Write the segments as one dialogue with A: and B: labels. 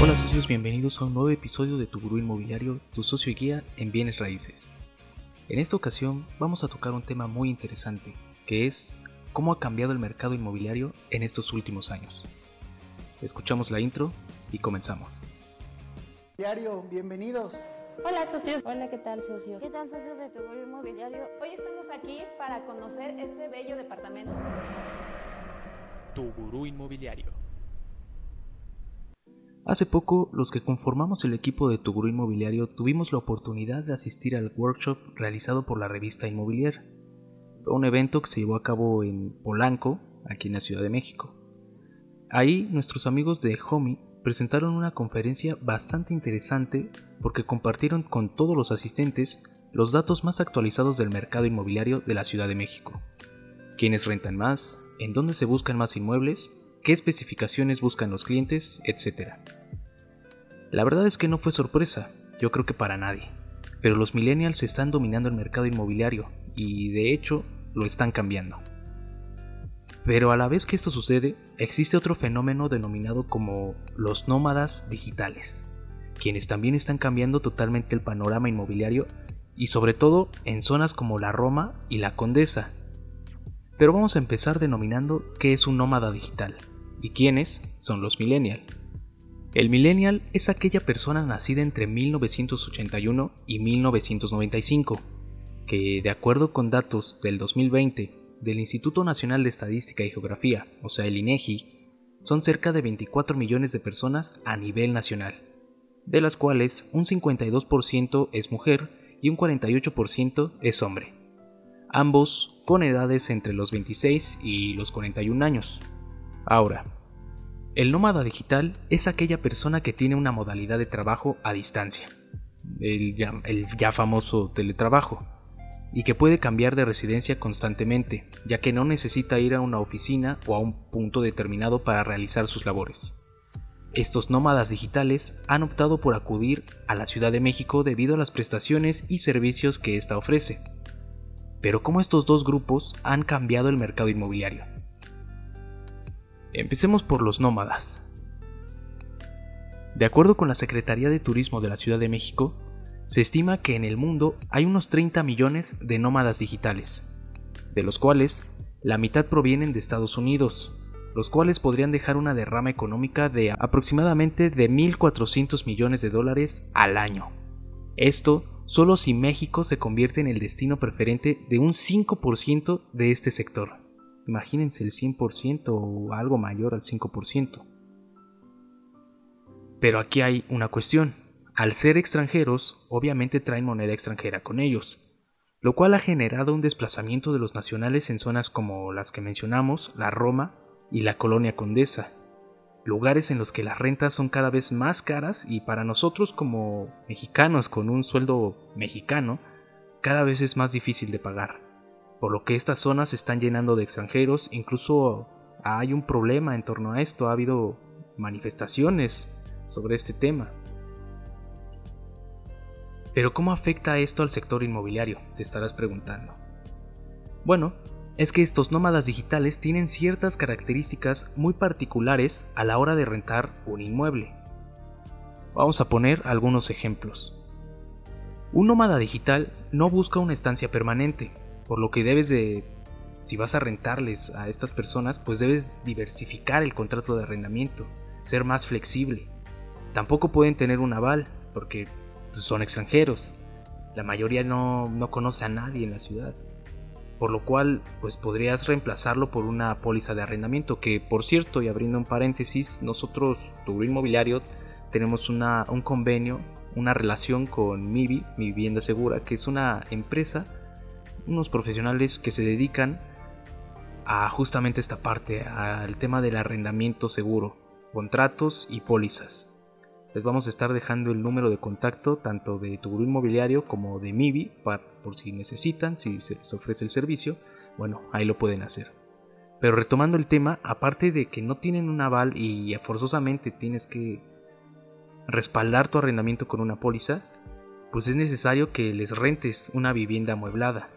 A: Hola socios, bienvenidos a un nuevo episodio de Tu Gurú Inmobiliario, tu socio y guía en bienes raíces. En esta ocasión vamos a tocar un tema muy interesante, que es cómo ha cambiado el mercado inmobiliario en estos últimos años. Escuchamos la intro y comenzamos.
B: Diario, bienvenidos.
C: Hola socios.
D: Hola, ¿qué tal socios?
C: ¿Qué tal socios de tu Gurú Inmobiliario?
E: Hoy estamos aquí para conocer este bello departamento.
A: Tu Gurú Inmobiliario. Hace poco, los que conformamos el equipo de Tu Gurú Inmobiliario tuvimos la oportunidad de asistir al workshop realizado por la revista Inmobilier. Fue un evento que se llevó a cabo en Polanco, aquí en la Ciudad de México. Ahí, nuestros amigos de Homey presentaron una conferencia bastante interesante porque compartieron con todos los asistentes los datos más actualizados del mercado inmobiliario de la Ciudad de México. Quiénes rentan más, en dónde se buscan más inmuebles, qué especificaciones buscan los clientes, etc. La verdad es que no fue sorpresa, yo creo que para nadie, pero los millennials están dominando el mercado inmobiliario y de hecho lo están cambiando. Pero a la vez que esto sucede, existe otro fenómeno denominado como los nómadas digitales, quienes también están cambiando totalmente el panorama inmobiliario y sobre todo en zonas como la Roma y la Condesa. Pero vamos a empezar denominando qué es un nómada digital y quiénes son los millennials. El millennial es aquella persona nacida entre 1981 y 1995, que de acuerdo con datos del 2020 del Instituto Nacional de Estadística y Geografía, o sea el INEGI, son cerca de 24 millones de personas a nivel nacional, de las cuales un 52% es mujer y un 48% es hombre, ambos con edades entre los 26 y los 41 años. Ahora, el nómada digital es aquella persona que tiene una modalidad de trabajo a distancia, el ya, famoso teletrabajo, y que puede cambiar de residencia constantemente, ya que no necesita ir a una oficina o a un punto determinado para realizar sus labores. Estos nómadas digitales han optado por acudir a la Ciudad de México debido a las prestaciones y servicios que ésta ofrece. Pero ¿cómo estos dos grupos han cambiado el mercado inmobiliario? Empecemos por los nómadas. De acuerdo con la Secretaría de Turismo de la Ciudad de México, se estima que en el mundo hay unos 30 millones de nómadas digitales, de los cuales la mitad provienen de Estados Unidos, los cuales podrían dejar una derrama económica de aproximadamente de 1.400 millones de dólares al año. Esto solo si México se convierte en el destino preferente de un 5% de este sector. Imagínense el 100% o algo mayor al 5%. Pero aquí hay una cuestión. Al ser extranjeros, obviamente traen moneda extranjera con ellos, lo cual ha generado un desplazamiento de los nacionales en zonas como las que mencionamos, la Roma y la Colonia Condesa, lugares en los que las rentas son cada vez más caras y para nosotros como mexicanos con un sueldo mexicano, cada vez es más difícil de pagar por lo que estas zonas se están llenando de extranjeros, incluso hay un problema en torno a esto, ha habido manifestaciones sobre este tema. Pero ¿cómo afecta esto al sector inmobiliario? Te estarás preguntando. Bueno, es que estos nómadas digitales tienen ciertas características muy particulares a la hora de rentar un inmueble. Vamos a poner algunos ejemplos. Un nómada digital no busca una estancia permanente, por lo que debes de, si vas a rentarles a estas personas, pues debes diversificar el contrato de arrendamiento, ser más flexible. Tampoco pueden tener un aval, porque pues, son extranjeros. La mayoría no, no conoce a nadie en la ciudad. Por lo cual, pues podrías reemplazarlo por una póliza de arrendamiento, que por cierto, y abriendo un paréntesis, nosotros, tu inmobiliario, tenemos una, un convenio, una relación con MIBI, Mi Vivienda Segura, que es una empresa unos profesionales que se dedican a justamente esta parte, al tema del arrendamiento seguro, contratos y pólizas. Les vamos a estar dejando el número de contacto tanto de tu inmobiliario como de MIBI por si necesitan, si se les ofrece el servicio, bueno, ahí lo pueden hacer. Pero retomando el tema, aparte de que no tienen un aval y forzosamente tienes que respaldar tu arrendamiento con una póliza, pues es necesario que les rentes una vivienda amueblada,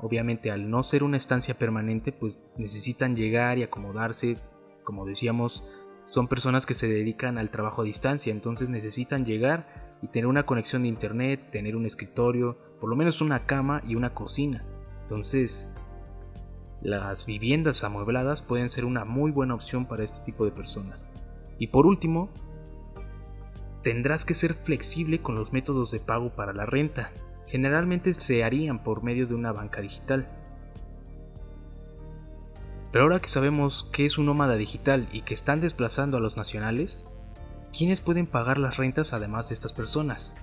A: Obviamente al no ser una estancia permanente, pues necesitan llegar y acomodarse, como decíamos, son personas que se dedican al trabajo a distancia, entonces necesitan llegar y tener una conexión de internet, tener un escritorio, por lo menos una cama y una cocina. Entonces, las viviendas amuebladas pueden ser una muy buena opción para este tipo de personas. Y por último, tendrás que ser flexible con los métodos de pago para la renta. Generalmente se harían por medio de una banca digital. Pero ahora que sabemos qué es un nómada digital y que están desplazando a los nacionales, ¿quiénes pueden pagar las rentas además de estas personas?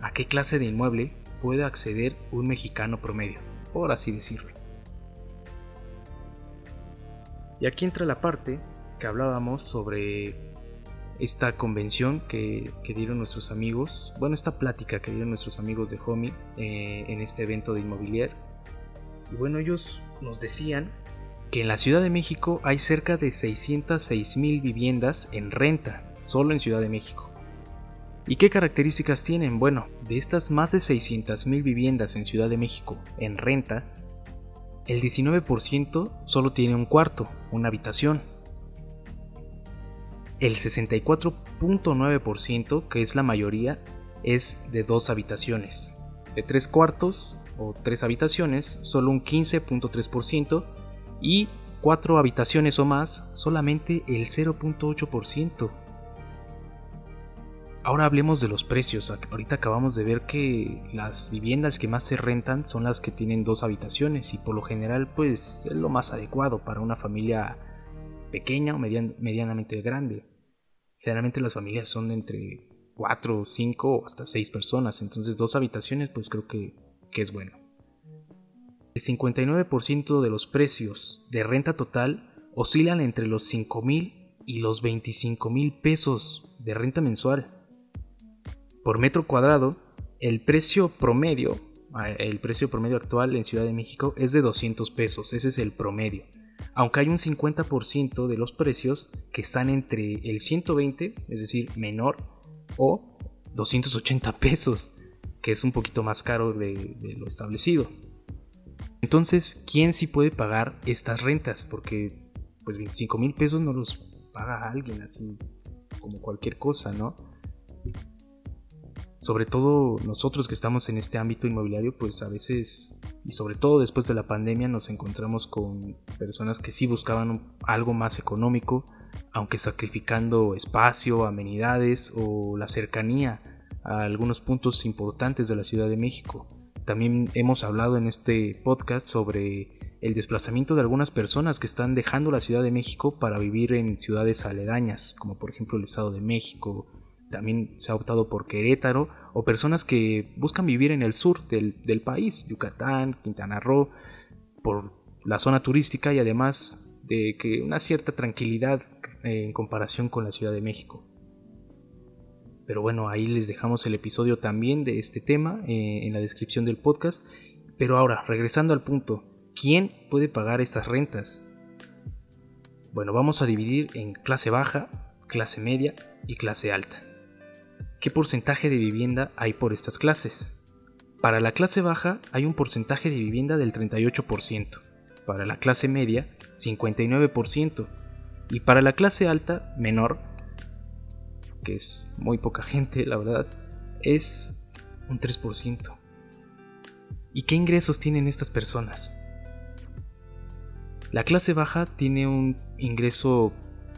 A: ¿A qué clase de inmueble puede acceder un mexicano promedio? Por así decirlo. Y aquí entra la parte que hablábamos sobre esta convención que, dieron nuestros amigos, bueno, esta plática que dieron nuestros amigos de Homie eh, en este evento de inmobiliario. Y bueno, ellos nos decían que en la Ciudad de México hay cerca de 606 mil viviendas en renta, solo en Ciudad de México. ¿Y qué características tienen? Bueno, de estas más de 600 mil viviendas en Ciudad de México en renta, el 19% solo tiene un cuarto, una habitación. El 64.9%, que es la mayoría, es de dos habitaciones. De tres cuartos o tres habitaciones, solo un 15.3% y cuatro habitaciones o más, solamente el 0.8%. Ahora hablemos de los precios. Ahorita acabamos de ver que las viviendas que más se rentan son las que tienen dos habitaciones y por lo general pues es lo más adecuado para una familia pequeña o medianamente grande. Generalmente las familias son entre 4, 5 o hasta 6 personas, entonces dos habitaciones pues creo que, que es bueno. El 59% de los precios de renta total oscilan entre los 5 mil y los 25 mil pesos de renta mensual. Por metro cuadrado, el precio promedio, el precio promedio actual en Ciudad de México es de 200 pesos, ese es el promedio. Aunque hay un 50% de los precios que están entre el 120, es decir, menor, o 280 pesos, que es un poquito más caro de, lo establecido. Entonces, ¿quién sí puede pagar estas rentas? Porque pues 25 mil pesos no los paga alguien así como cualquier cosa, ¿no? Sobre todo nosotros que estamos en este ámbito inmobiliario, pues a veces, y sobre todo después de la pandemia, nos encontramos con personas que sí buscaban algo más económico, aunque sacrificando espacio, amenidades o la cercanía a algunos puntos importantes de la Ciudad de México. También hemos hablado en este podcast sobre el desplazamiento de algunas personas que están dejando la Ciudad de México para vivir en ciudades aledañas, como por ejemplo el Estado de México. También se ha optado por Querétaro o personas que buscan vivir en el sur del, país, Yucatán, Quintana Roo, por la zona turística y además de que una cierta tranquilidad en comparación con la Ciudad de México. Pero bueno, ahí les dejamos el episodio también de este tema eh, en la descripción del podcast. Pero ahora, regresando al punto, ¿quién puede pagar estas rentas? Bueno, vamos a dividir en clase baja, clase media y clase alta. ¿Qué porcentaje de vivienda hay por estas clases? Para la clase baja hay un porcentaje de vivienda del 38%, para la clase media 59% y para la clase alta menor que es muy poca gente, la verdad, es un 3%. ¿Y qué ingresos tienen estas personas? La clase baja tiene un ingreso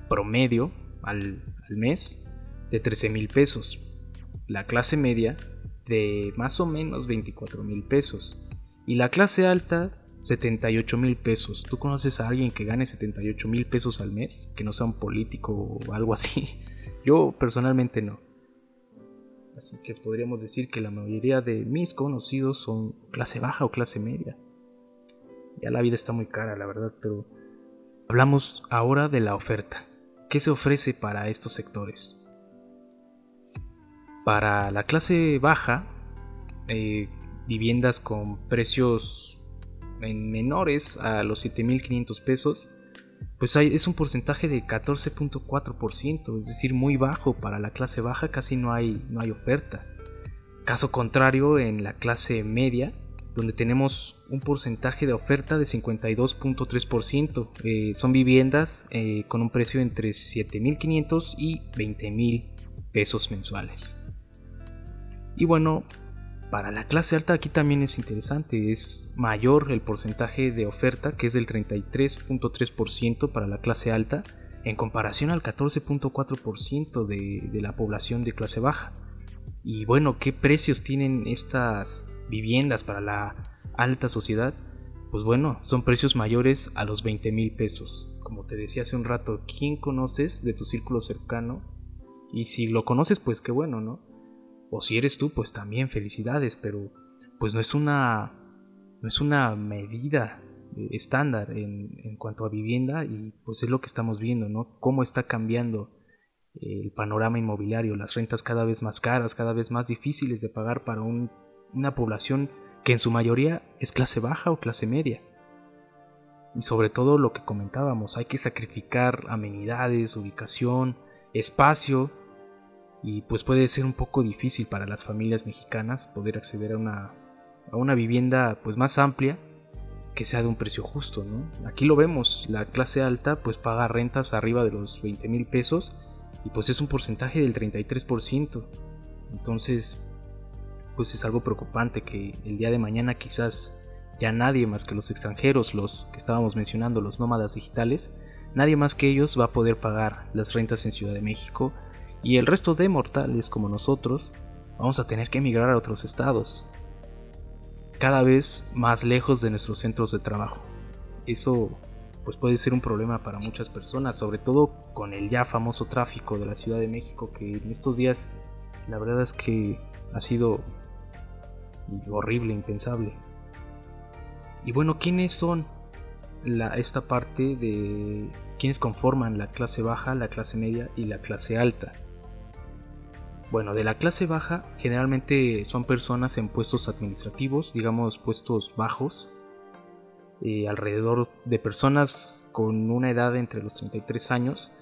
A: promedio al, mes de 13 mil pesos. La clase media de más o menos 24 mil pesos. Y la clase alta 78 mil pesos. ¿Tú conoces a alguien que gane 78 mil pesos al mes? Que no sea un político o algo así. Yo personalmente no. Así que podríamos decir que la mayoría de mis conocidos son clase baja o clase media. Ya la vida está muy cara, la verdad, pero hablamos ahora de la oferta. ¿Qué se ofrece para estos sectores? Para la clase baja, eh, viviendas con precios menores a los 7.500 pesos pues es un porcentaje de 14.4%, es decir, muy bajo para la clase baja, casi no hay, no hay oferta. Caso contrario, en la clase media, donde tenemos un porcentaje de oferta de 52.3%. Eh, son viviendas eh, con un precio entre 7.500 y 20.000 pesos mensuales. Y bueno, para la clase alta aquí también es interesante, es mayor el porcentaje de oferta, que es del 33.3% para la clase alta, en comparación al 14.4% de, de la población de clase baja. Y bueno, ¿qué precios tienen estas viviendas para la alta sociedad? Pues bueno, son precios mayores a los 20 mil pesos. Como te decía hace un rato, ¿quién conoces de tu círculo cercano? Y si lo conoces, pues qué bueno, ¿no? O si eres tú, pues también felicidades, pero pues no es una, no es una medida estándar en, en cuanto a vivienda y pues es lo que estamos viendo, ¿no? Cómo está cambiando el panorama inmobiliario, las rentas cada vez más caras, cada vez más difíciles de pagar para una población que en su mayoría es clase baja o clase media. Y sobre todo lo que comentábamos, hay que sacrificar amenidades, ubicación, espacio, y pues puede ser un poco difícil para las familias mexicanas poder acceder a una, a una vivienda pues más amplia que sea de un precio justo, ¿no? Aquí lo vemos, la clase alta pues paga rentas arriba de los 20 mil pesos y pues es un porcentaje del 33%. Entonces, pues es algo preocupante que el día de mañana quizás ya nadie más que los extranjeros, los que estábamos mencionando, los nómadas digitales, nadie más que ellos va a poder pagar las rentas en Ciudad de México y el resto de mortales como nosotros vamos a tener que emigrar a otros estados, cada vez más lejos de nuestros centros de trabajo. Eso pues puede ser un problema para muchas personas, sobre todo con el ya famoso tráfico de la Ciudad de México, que en estos días la verdad es que ha sido horrible, impensable. Y bueno, ¿quiénes son la, esta parte de quiénes conforman la clase baja, la clase media y la clase alta? Bueno, de la clase baja generalmente son personas en puestos administrativos, digamos puestos bajos, eh, alrededor de personas con una edad entre los 33 años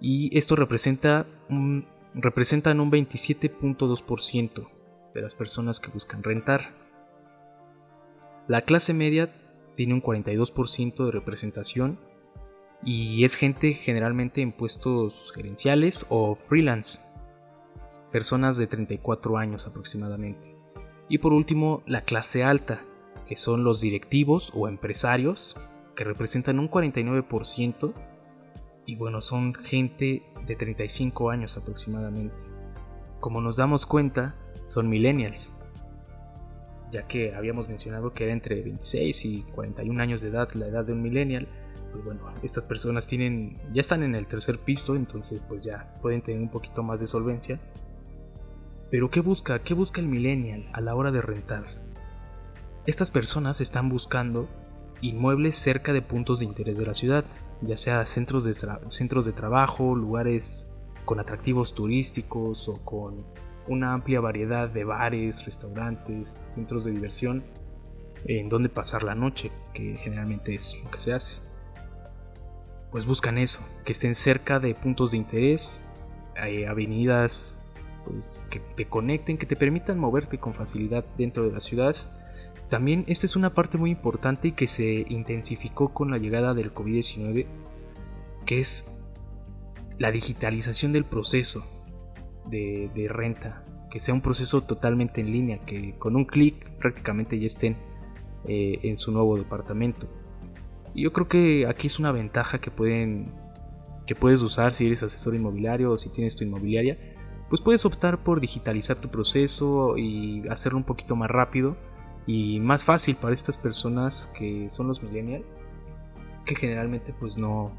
A: y esto representa un, representan un 27.2% de las personas que buscan rentar. La clase media tiene un 42% de representación y es gente generalmente en puestos gerenciales o freelance, personas de 34 años aproximadamente. Y por último, la clase alta, que son los directivos o empresarios, que representan un 49%, y bueno, son gente de 35 años aproximadamente. Como nos damos cuenta, son millennials, ya que habíamos mencionado que era entre 26 y 41 años de edad la edad de un millennial, pues bueno, estas personas tienen, ya están en el tercer piso, entonces pues ya pueden tener un poquito más de solvencia. Pero ¿qué busca? ¿Qué busca el millennial a la hora de rentar? Estas personas están buscando inmuebles cerca de puntos de interés de la ciudad, ya sea centros de, centros de trabajo, lugares con atractivos turísticos o con una amplia variedad de bares, restaurantes, centros de diversión en donde pasar la noche, que generalmente es lo que se hace. Pues buscan eso, que estén cerca de puntos de interés, hay avenidas pues, que te conecten, que te permitan moverte con facilidad dentro de la ciudad también esta es una parte muy importante y que se intensificó con la llegada del COVID-19, que es la digitalización del proceso de, renta, que sea un proceso totalmente en línea, que con un clic prácticamente ya estén eh, en su nuevo departamento. Y yo creo que aquí es una ventaja que pueden que puedes usar si eres asesor inmobiliario o si tienes tu inmobiliaria, pues puedes optar por digitalizar tu proceso y hacerlo un poquito más rápido y más fácil para estas personas que son los millennials, que generalmente pues no,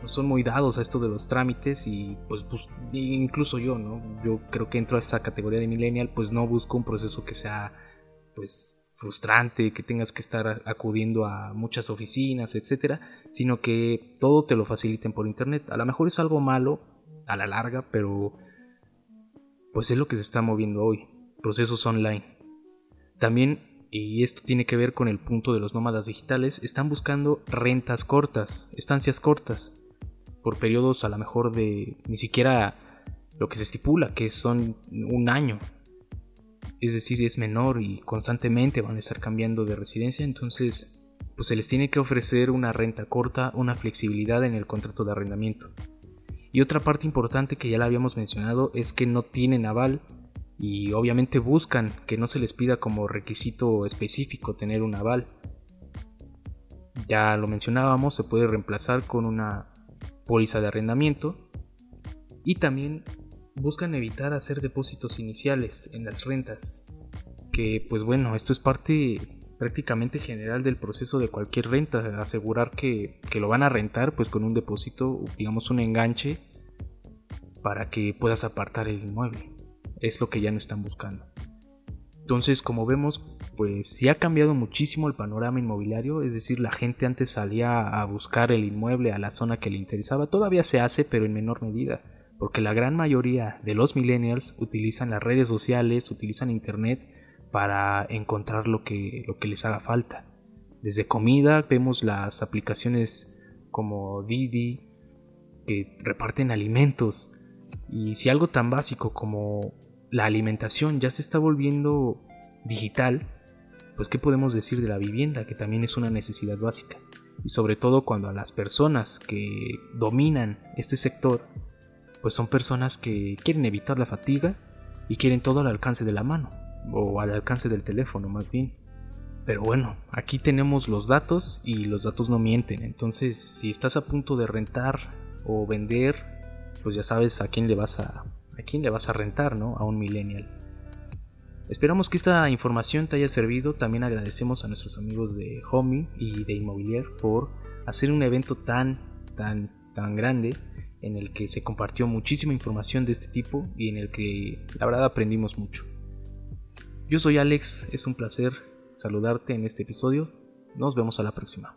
A: no, son muy dados a esto de los trámites y pues, incluso yo, ¿no? Yo creo que entro a esa categoría de millennial, pues no busco un proceso que sea pues frustrante, que tengas que estar acudiendo a muchas oficinas, etcétera, sino que todo te lo faciliten por internet. A lo mejor es algo malo a la larga, pero pues es lo que se está moviendo hoy, procesos online. También, y esto tiene que ver con el punto de los nómadas digitales, están buscando rentas cortas, estancias cortas, por periodos a lo mejor de ni siquiera lo que se estipula, que son un año. es decir, es menor y constantemente van a estar cambiando de residencia, entonces pues se les tiene que ofrecer una renta corta, una flexibilidad en el contrato de arrendamiento. Y otra parte importante que ya la habíamos mencionado es que no tienen aval y obviamente buscan que no se les pida como requisito específico tener un aval. Ya lo mencionábamos, se puede reemplazar con una póliza de arrendamiento y también buscan evitar hacer depósitos iniciales en las rentas. Que pues bueno, esto es parte prácticamente general del proceso de cualquier renta, asegurar que, que, lo van a rentar pues con un depósito, digamos un enganche, para que puedas apartar el inmueble. Es lo que ya no están buscando. Entonces, como vemos, pues sí ha cambiado muchísimo el panorama inmobiliario, es decir, la gente antes salía a buscar el inmueble a la zona que le interesaba, todavía se hace, pero en menor medida porque la gran mayoría de los millennials utilizan las redes sociales, utilizan internet para encontrar lo que, lo que les haga falta. Desde comida vemos las aplicaciones como Didi que reparten alimentos. Y si algo tan básico como la alimentación ya se está volviendo digital, pues qué podemos decir de la vivienda que también es una necesidad básica. Y sobre todo cuando a las personas que dominan este sector pues son personas que quieren evitar la fatiga y quieren todo al alcance de la mano, o al alcance del teléfono más bien. Pero bueno, aquí tenemos los datos y los datos no mienten, entonces si estás a punto de rentar o vender, pues ya sabes a quién le vas a, a quién le vas a rentar, ¿no? A un millennial. Esperamos que esta información te haya servido. También agradecemos a nuestros amigos de Homey y de Inmobilier por hacer un evento tan, tan, tan grande en el que se compartió muchísima información de este tipo y en el que la verdad aprendimos mucho. Yo soy Alex, es un placer saludarte en este episodio, nos vemos a la próxima.